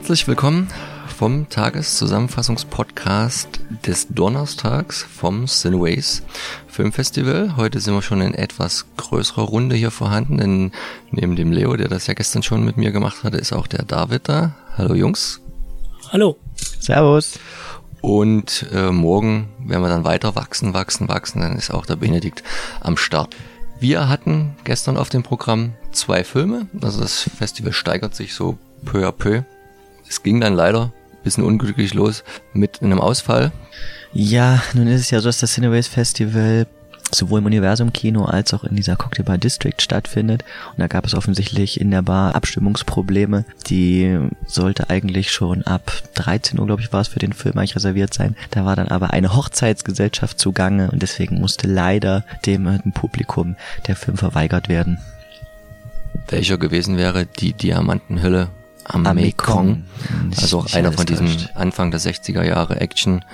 Herzlich willkommen vom Tageszusammenfassungspodcast des Donnerstags vom Cineways Filmfestival. Heute sind wir schon in etwas größerer Runde hier vorhanden, denn neben dem Leo, der das ja gestern schon mit mir gemacht hatte, ist auch der David da. Hallo Jungs. Hallo. Servus. Und äh, morgen werden wir dann weiter wachsen, wachsen, wachsen. Dann ist auch der Benedikt am Start. Wir hatten gestern auf dem Programm zwei Filme. Also das Festival steigert sich so peu à peu. Es ging dann leider ein bisschen unglücklich los mit einem Ausfall. Ja, nun ist es ja so, dass das Cineways Festival sowohl im Universum Kino als auch in dieser Cocktail Bar District stattfindet. Und da gab es offensichtlich in der Bar Abstimmungsprobleme. Die sollte eigentlich schon ab 13 Uhr, glaube ich, war es für den Film eigentlich reserviert sein. Da war dann aber eine Hochzeitsgesellschaft zugange und deswegen musste leider dem, äh, dem Publikum der Film verweigert werden. Welcher gewesen wäre die Diamantenhülle am, Am Mekong? Mekong. Also auch einer von diesen. Anfang der 60er Jahre Action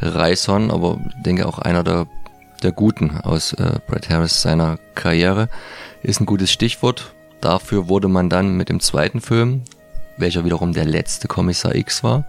Reisern, aber denke auch einer der, der guten aus äh, Brad Harris seiner Karriere. Ist ein gutes Stichwort. Dafür wurde man dann mit dem zweiten Film, welcher wiederum der letzte Kommissar X war,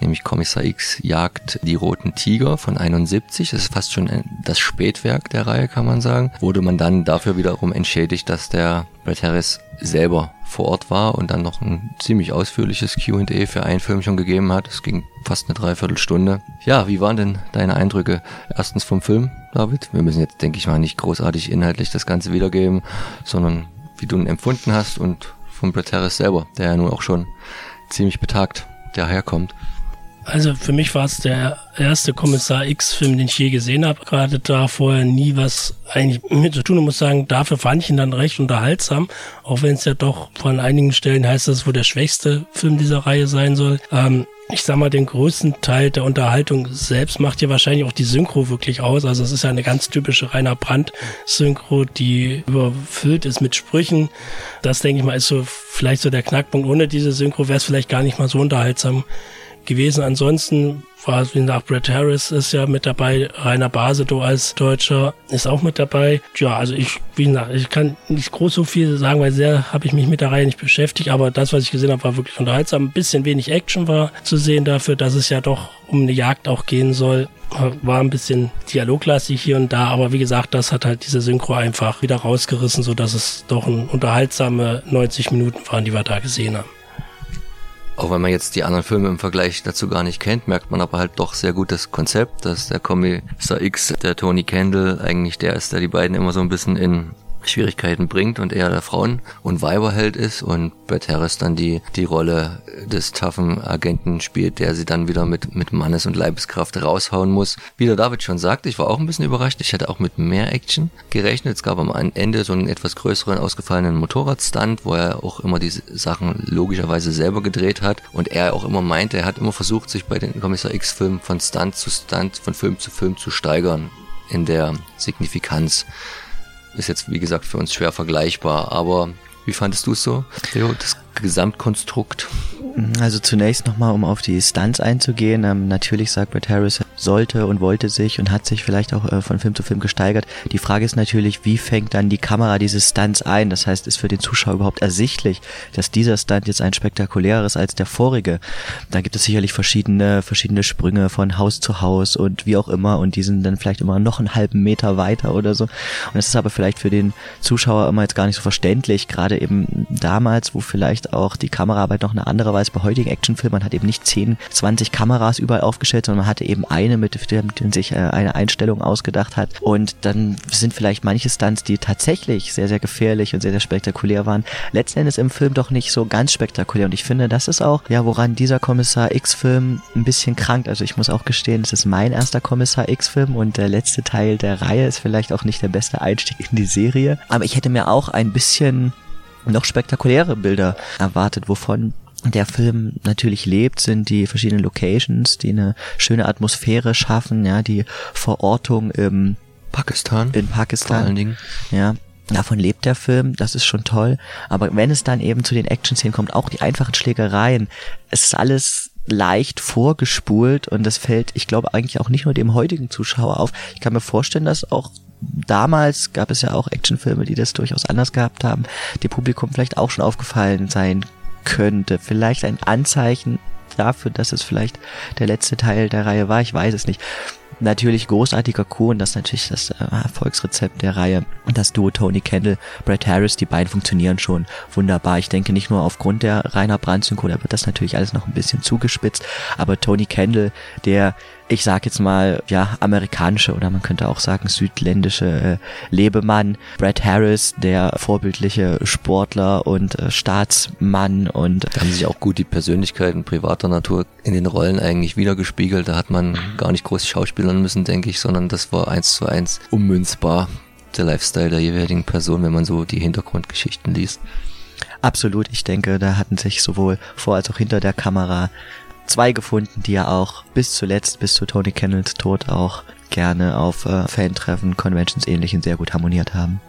nämlich Kommissar X jagt die roten Tiger von 71, das ist fast schon das Spätwerk der Reihe, kann man sagen, wurde man dann dafür wiederum entschädigt, dass der Brad Harris selber vor Ort war und dann noch ein ziemlich ausführliches Q&A für einen Film schon gegeben hat. Es ging fast eine Dreiviertelstunde. Ja, wie waren denn deine Eindrücke erstens vom Film, David? Wir müssen jetzt, denke ich mal, nicht großartig inhaltlich das Ganze wiedergeben, sondern wie du ihn empfunden hast und von Brett Harris selber, der ja nun auch schon ziemlich betagt daherkommt. Also für mich war es der erste Kommissar X-Film, den ich je gesehen habe. Gerade da vorher nie was eigentlich mit zu tun und muss sagen, dafür fand ich ihn dann recht unterhaltsam. Auch wenn es ja doch von einigen Stellen heißt, dass es wohl der schwächste Film dieser Reihe sein soll. Ähm, ich sag mal, den größten Teil der Unterhaltung selbst macht ja wahrscheinlich auch die Synchro wirklich aus. Also es ist ja eine ganz typische Rainer Brandt-Synchro, die überfüllt ist mit Sprüchen. Das, denke ich mal, ist so vielleicht so der Knackpunkt. Ohne diese Synchro wäre es vielleicht gar nicht mal so unterhaltsam gewesen. Ansonsten war wie gesagt, Brett Harris ist ja mit dabei, Rainer Basedow als Deutscher ist auch mit dabei. Ja, also ich, wie gesagt, ich kann nicht groß so viel sagen, weil sehr habe ich mich mit der Reihe nicht beschäftigt, aber das, was ich gesehen habe, war wirklich unterhaltsam. Ein bisschen wenig Action war zu sehen dafür, dass es ja doch um eine Jagd auch gehen soll. War ein bisschen dialoglastig hier und da, aber wie gesagt, das hat halt diese Synchro einfach wieder rausgerissen, so dass es doch ein unterhaltsame 90 Minuten waren, die wir da gesehen haben. Auch wenn man jetzt die anderen Filme im Vergleich dazu gar nicht kennt, merkt man aber halt doch sehr gut das Konzept, dass der Kommissar X, der Tony Kendall, eigentlich der ist, der die beiden immer so ein bisschen in Schwierigkeiten bringt und eher der Frauen- und Weiberheld ist und Brett Harris dann die, die Rolle des toughen Agenten spielt, der sie dann wieder mit, mit Mannes- und Leibeskraft raushauen muss. Wie der David schon sagt, ich war auch ein bisschen überrascht. Ich hätte auch mit mehr Action gerechnet. Es gab am Ende so einen etwas größeren, ausgefallenen Motorradstunt, wo er auch immer diese Sachen logischerweise selber gedreht hat und er auch immer meinte, er hat immer versucht, sich bei den Kommissar X-Filmen von Stunt zu Stunt, von Film zu Film zu steigern in der Signifikanz. Ist jetzt, wie gesagt, für uns schwer vergleichbar, aber wie fandest du es so, Leo, das Gesamtkonstrukt? Also zunächst nochmal, um auf die Stunts einzugehen. Ähm, natürlich sagt Brett Harris, sollte und wollte sich und hat sich vielleicht auch äh, von Film zu Film gesteigert. Die Frage ist natürlich, wie fängt dann die Kamera diese Stunts ein? Das heißt, ist für den Zuschauer überhaupt ersichtlich, dass dieser Stunt jetzt ein spektakuläres als der vorige? Da gibt es sicherlich verschiedene, verschiedene Sprünge von Haus zu Haus und wie auch immer und die sind dann vielleicht immer noch einen halben Meter weiter oder so. Und das ist aber vielleicht für den Zuschauer immer jetzt gar nicht so verständlich, gerade eben damals, wo vielleicht auch die Kameraarbeit noch eine andere war als bei heutigen Actionfilmen. Man hat eben nicht 10, 20 Kameras überall aufgestellt, sondern man hatte eben eine, mit der mit der man sich äh, eine Einstellung ausgedacht hat. Und dann sind vielleicht manche Stunts, die tatsächlich sehr, sehr gefährlich und sehr, sehr spektakulär waren, letzten Endes im Film doch nicht so ganz spektakulär. Und ich finde, das ist auch, ja, woran dieser Kommissar X-Film ein bisschen krankt. Also ich muss auch gestehen, es ist mein erster Kommissar X-Film und der letzte Teil der Reihe ist vielleicht auch nicht der beste Einstieg in die Serie. Aber ich hätte mir auch ein bisschen noch spektakuläre Bilder erwartet, wovon der Film natürlich lebt, sind die verschiedenen Locations, die eine schöne Atmosphäre schaffen, ja, die Verortung im, Pakistan. in vor Pakistan, allen Dingen. ja. Davon lebt der Film, das ist schon toll. Aber wenn es dann eben zu den Action-Szenen kommt, auch die einfachen Schlägereien, es ist alles leicht vorgespult und das fällt, ich glaube, eigentlich auch nicht nur dem heutigen Zuschauer auf. Ich kann mir vorstellen, dass auch damals gab es ja auch Actionfilme, die das durchaus anders gehabt haben, dem Publikum vielleicht auch schon aufgefallen sein könnte. Vielleicht ein Anzeichen dafür, dass es vielleicht der letzte Teil der Reihe war. Ich weiß es nicht natürlich großartiger Coup und das ist natürlich das äh, Erfolgsrezept der Reihe. Und das Duo Tony Kendall, Brad Harris, die beiden funktionieren schon wunderbar. Ich denke nicht nur aufgrund der Rainer Brandt-Synchro, da wird das natürlich alles noch ein bisschen zugespitzt, aber Tony Kendall, der ich sag jetzt mal, ja, amerikanische oder man könnte auch sagen südländische äh, Lebemann. Brad Harris, der vorbildliche Sportler und äh, Staatsmann und da haben sich auch gut die Persönlichkeiten privater Natur in den Rollen eigentlich wiedergespiegelt. Da hat man gar nicht groß schauspielern müssen, denke ich, sondern das war eins zu eins ummünzbar der Lifestyle der jeweiligen Person, wenn man so die Hintergrundgeschichten liest. Absolut, ich denke, da hatten sich sowohl vor als auch hinter der Kamera zwei gefunden, die ja auch bis zuletzt, bis zu Tony Kennels Tod auch gerne auf äh, Fantreffen, Conventions ähnlichen sehr gut harmoniert haben.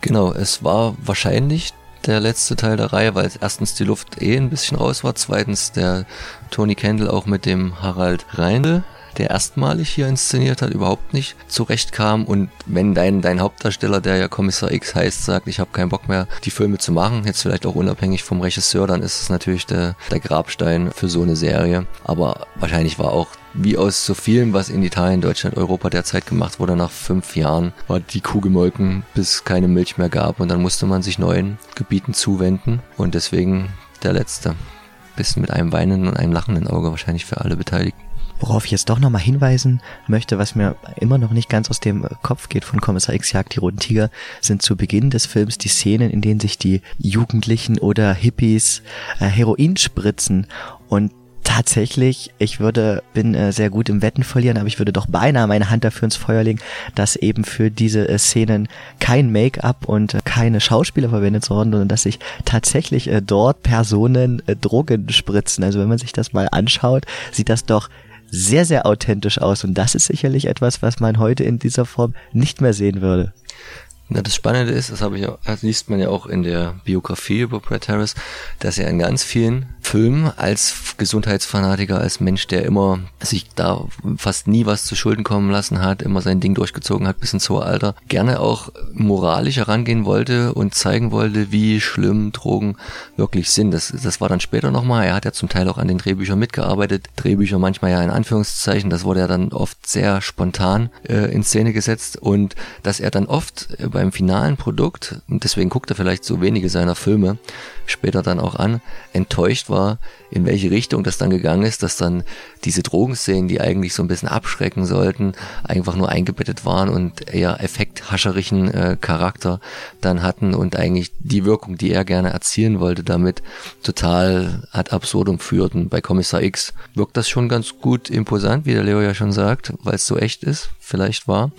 Genau, es war wahrscheinlich der letzte Teil der Reihe, weil erstens die Luft eh ein bisschen raus war, zweitens der Tony Kendall auch mit dem Harald Reindl der erstmalig hier inszeniert hat, überhaupt nicht zurechtkam. Und wenn dein, dein Hauptdarsteller, der ja Kommissar X heißt, sagt, ich habe keinen Bock mehr, die Filme zu machen, jetzt vielleicht auch unabhängig vom Regisseur, dann ist es natürlich der, der Grabstein für so eine Serie. Aber wahrscheinlich war auch wie aus so vielem, was in Italien, Deutschland, Europa derzeit gemacht wurde, nach fünf Jahren war die Kuh gemolken, bis keine Milch mehr gab und dann musste man sich neuen Gebieten zuwenden und deswegen der letzte. Bisschen mit einem weinenden und einem lachenden Auge wahrscheinlich für alle Beteiligten. Worauf ich jetzt doch nochmal hinweisen möchte, was mir immer noch nicht ganz aus dem Kopf geht von Kommissar X Jagd die Roten Tiger, sind zu Beginn des Films die Szenen, in denen sich die Jugendlichen oder Hippies äh, Heroin spritzen und tatsächlich, ich würde, bin äh, sehr gut im Wetten verlieren, aber ich würde doch beinahe meine Hand dafür ins Feuer legen, dass eben für diese äh, Szenen kein Make-up und äh, keine Schauspieler verwendet wurden, sondern dass sich tatsächlich äh, dort Personen äh, Drogen spritzen. Also wenn man sich das mal anschaut, sieht das doch sehr, sehr authentisch aus. Und das ist sicherlich etwas, was man heute in dieser Form nicht mehr sehen würde. Na, das Spannende ist, das habe ich, das liest man ja auch in der Biografie über Brett Harris, dass er in ganz vielen Filmen als Gesundheitsfanatiker, als Mensch, der immer sich da fast nie was zu Schulden kommen lassen hat, immer sein Ding durchgezogen hat bis ins hohe Alter, gerne auch moralisch herangehen wollte und zeigen wollte, wie schlimm Drogen wirklich sind. Das, das war dann später nochmal. Er hat ja zum Teil auch an den Drehbüchern mitgearbeitet. Drehbücher manchmal ja in Anführungszeichen. Das wurde ja dann oft sehr spontan äh, in Szene gesetzt und dass er dann oft äh, beim finalen Produkt, und deswegen guckt er vielleicht so wenige seiner Filme später dann auch an, enttäuscht war, in welche Richtung das dann gegangen ist, dass dann diese Drogenszenen, die eigentlich so ein bisschen abschrecken sollten, einfach nur eingebettet waren und eher effekthascherischen äh, Charakter dann hatten und eigentlich die Wirkung, die er gerne erzielen wollte, damit total ad absurdum führten. Bei Kommissar X wirkt das schon ganz gut imposant, wie der Leo ja schon sagt, weil es so echt ist, vielleicht war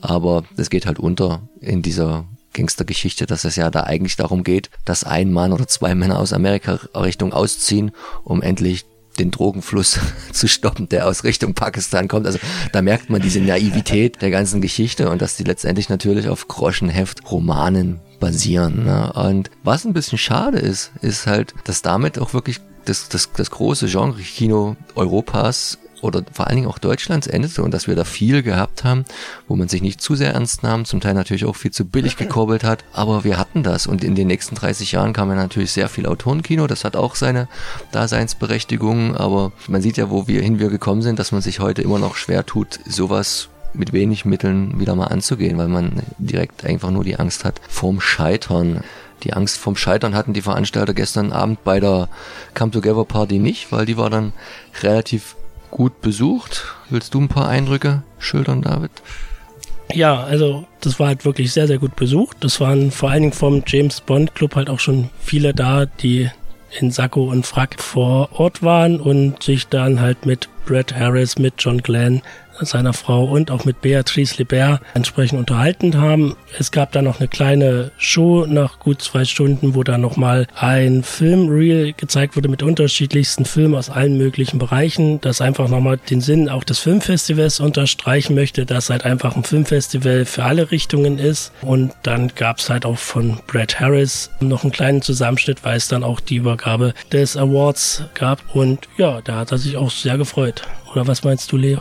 aber es geht halt unter in dieser Gangstergeschichte, dass es ja da eigentlich darum geht, dass ein Mann oder zwei Männer aus Amerika Richtung ausziehen, um endlich den Drogenfluss zu stoppen, der aus Richtung Pakistan kommt. Also da merkt man diese Naivität der ganzen Geschichte und dass die letztendlich natürlich auf Groschenheft Romanen basieren. Ne? Und was ein bisschen schade ist, ist halt, dass damit auch wirklich das, das, das große Genre-Kino Europas oder vor allen Dingen auch Deutschlands endete und dass wir da viel gehabt haben, wo man sich nicht zu sehr ernst nahm, zum Teil natürlich auch viel zu billig gekurbelt hat, aber wir hatten das und in den nächsten 30 Jahren kam ja natürlich sehr viel Autorenkino, das hat auch seine Daseinsberechtigung, aber man sieht ja, wo wir hin wir gekommen sind, dass man sich heute immer noch schwer tut, sowas mit wenig Mitteln wieder mal anzugehen, weil man direkt einfach nur die Angst hat vorm Scheitern. Die Angst vom Scheitern hatten die Veranstalter gestern Abend bei der Come Together Party nicht, weil die war dann relativ gut besucht. Willst du ein paar Eindrücke schildern, David? Ja, also das war halt wirklich sehr, sehr gut besucht. Das waren vor allen Dingen vom James Bond Club halt auch schon viele da, die in Sakko und Frack vor Ort waren und sich dann halt mit Brad Harris, mit John Glenn, seiner Frau und auch mit Beatrice Libert entsprechend unterhalten haben. Es gab dann noch eine kleine Show nach gut zwei Stunden, wo dann nochmal ein Filmreel gezeigt wurde mit unterschiedlichsten Filmen aus allen möglichen Bereichen, das einfach nochmal den Sinn auch des Filmfestivals unterstreichen möchte, dass halt einfach ein Filmfestival für alle Richtungen ist. Und dann gab es halt auch von Brad Harris noch einen kleinen Zusammenschnitt, weil es dann auch die Übergabe des Awards gab. Und ja, da hat er sich auch sehr gefreut. Oder was meinst du, Leo?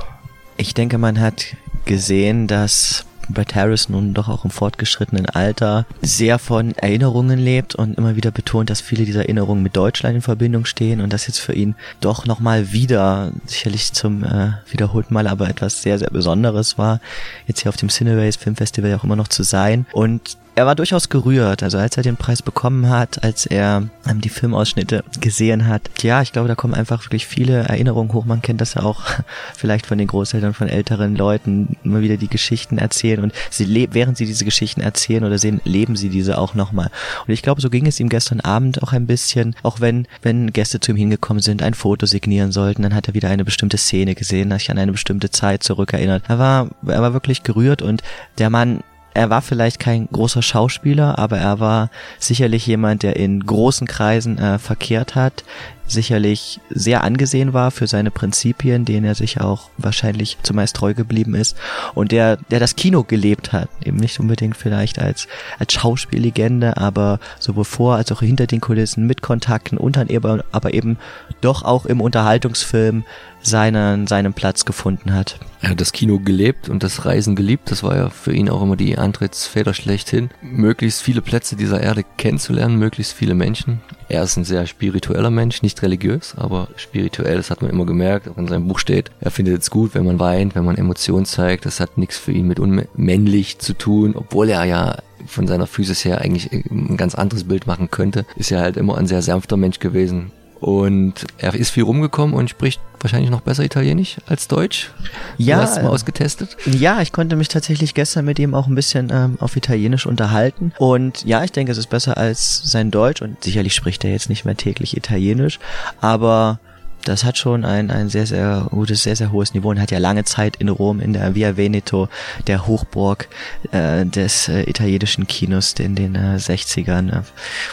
Ich denke, man hat gesehen, dass Brett Harris nun doch auch im fortgeschrittenen Alter sehr von Erinnerungen lebt und immer wieder betont, dass viele dieser Erinnerungen mit Deutschland in Verbindung stehen und das jetzt für ihn doch nochmal wieder, sicherlich zum äh, wiederholten Mal, aber etwas sehr, sehr Besonderes war, jetzt hier auf dem Cineways Filmfestival auch immer noch zu sein. Und er war durchaus gerührt. Also als er den Preis bekommen hat, als er ähm, die Filmausschnitte gesehen hat. Ja, ich glaube, da kommen einfach wirklich viele Erinnerungen hoch. Man kennt das ja auch vielleicht von den Großeltern von älteren Leuten, immer wieder die Geschichten erzählen und sie während sie diese Geschichten erzählen oder sehen, leben sie diese auch nochmal. Und ich glaube, so ging es ihm gestern Abend auch ein bisschen, auch wenn, wenn Gäste zu ihm hingekommen sind, ein Foto signieren sollten, dann hat er wieder eine bestimmte Szene gesehen, hat sich an eine bestimmte Zeit zurückerinnert. Er war, er war wirklich gerührt und der Mann er war vielleicht kein großer Schauspieler, aber er war sicherlich jemand, der in großen Kreisen äh, verkehrt hat, sicherlich sehr angesehen war für seine Prinzipien, denen er sich auch wahrscheinlich zumeist treu geblieben ist und der, der das Kino gelebt hat, eben nicht unbedingt vielleicht als, als Schauspiellegende, aber sowohl vor als auch hinter den Kulissen mit Kontakten und dann eben, aber eben doch auch im Unterhaltungsfilm seinen, seinen Platz gefunden hat. Er hat das Kino gelebt und das Reisen geliebt. Das war ja für ihn auch immer die Antrittsfeder schlechthin. Möglichst viele Plätze dieser Erde kennenzulernen, möglichst viele Menschen. Er ist ein sehr spiritueller Mensch, nicht religiös, aber spirituell, das hat man immer gemerkt, auch in seinem Buch steht. Er findet es gut, wenn man weint, wenn man Emotionen zeigt. Das hat nichts für ihn mit unmännlich zu tun, obwohl er ja von seiner Physis her eigentlich ein ganz anderes Bild machen könnte. Ist ja halt immer ein sehr sanfter Mensch gewesen, und er ist viel rumgekommen und spricht wahrscheinlich noch besser Italienisch als Deutsch. Ja. Du hast es mal ausgetestet? Ja, ich konnte mich tatsächlich gestern mit ihm auch ein bisschen ähm, auf Italienisch unterhalten. Und ja, ich denke, es ist besser als sein Deutsch. Und sicherlich spricht er jetzt nicht mehr täglich Italienisch. Aber das hat schon ein, ein sehr, sehr gutes, sehr, sehr hohes Niveau und hat ja lange Zeit in Rom in der Via Veneto, der Hochburg äh, des äh, italienischen Kinos in den äh, 60ern, äh,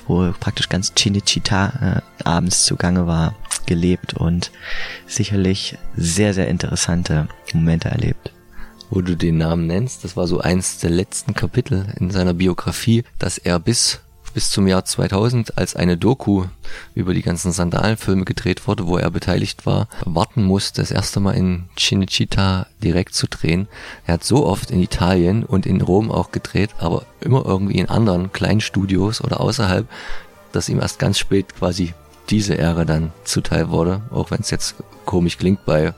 wo praktisch ganz Cinecittà äh, abends zugange war, gelebt und sicherlich sehr, sehr interessante Momente erlebt wo du den Namen nennst. Das war so eins der letzten Kapitel in seiner Biografie, dass er bis bis zum Jahr 2000, als eine Doku über die ganzen Sandalenfilme gedreht wurde, wo er beteiligt war, warten musste, das erste Mal in Cinecittà direkt zu drehen. Er hat so oft in Italien und in Rom auch gedreht, aber immer irgendwie in anderen kleinen Studios oder außerhalb, dass ihm erst ganz spät quasi diese Ära dann zuteil wurde, auch wenn es jetzt komisch klingt bei,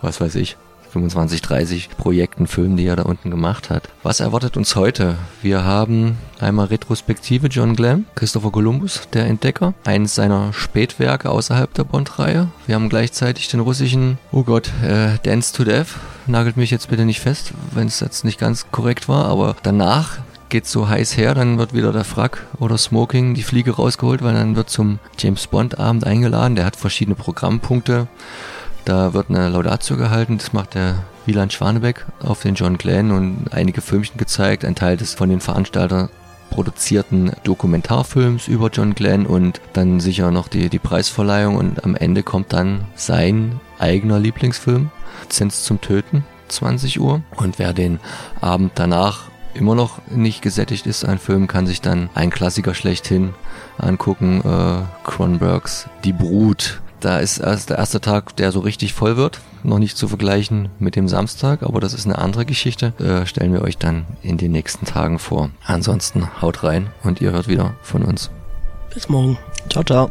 was weiß ich, 25, 30 Projekten, Filmen, die er da unten gemacht hat. Was erwartet uns heute? Wir haben einmal Retrospektive John Glenn, Christopher Columbus, der Entdecker, eines seiner Spätwerke außerhalb der Bond-Reihe. Wir haben gleichzeitig den russischen, oh Gott, äh, Dance to Death. Nagelt mich jetzt bitte nicht fest, wenn es jetzt nicht ganz korrekt war, aber danach geht so heiß her, dann wird wieder der Frack oder Smoking, die Fliege rausgeholt, weil dann wird zum James Bond Abend eingeladen. Der hat verschiedene Programmpunkte da wird eine Laudatio gehalten, das macht der Wieland Schwanebeck auf den John Glenn und einige Filmchen gezeigt, ein Teil des von den Veranstaltern produzierten Dokumentarfilms über John Glenn und dann sicher noch die, die Preisverleihung. Und am Ende kommt dann sein eigener Lieblingsfilm, Lizenz zum Töten, 20 Uhr. Und wer den Abend danach immer noch nicht gesättigt ist, ein Film kann sich dann ein Klassiker schlechthin angucken, äh, Cronenbergs Die Brut da ist erst der erste Tag, der so richtig voll wird. Noch nicht zu vergleichen mit dem Samstag, aber das ist eine andere Geschichte. Äh, stellen wir euch dann in den nächsten Tagen vor. Ansonsten haut rein und ihr hört wieder von uns. Bis morgen. Ciao, ciao.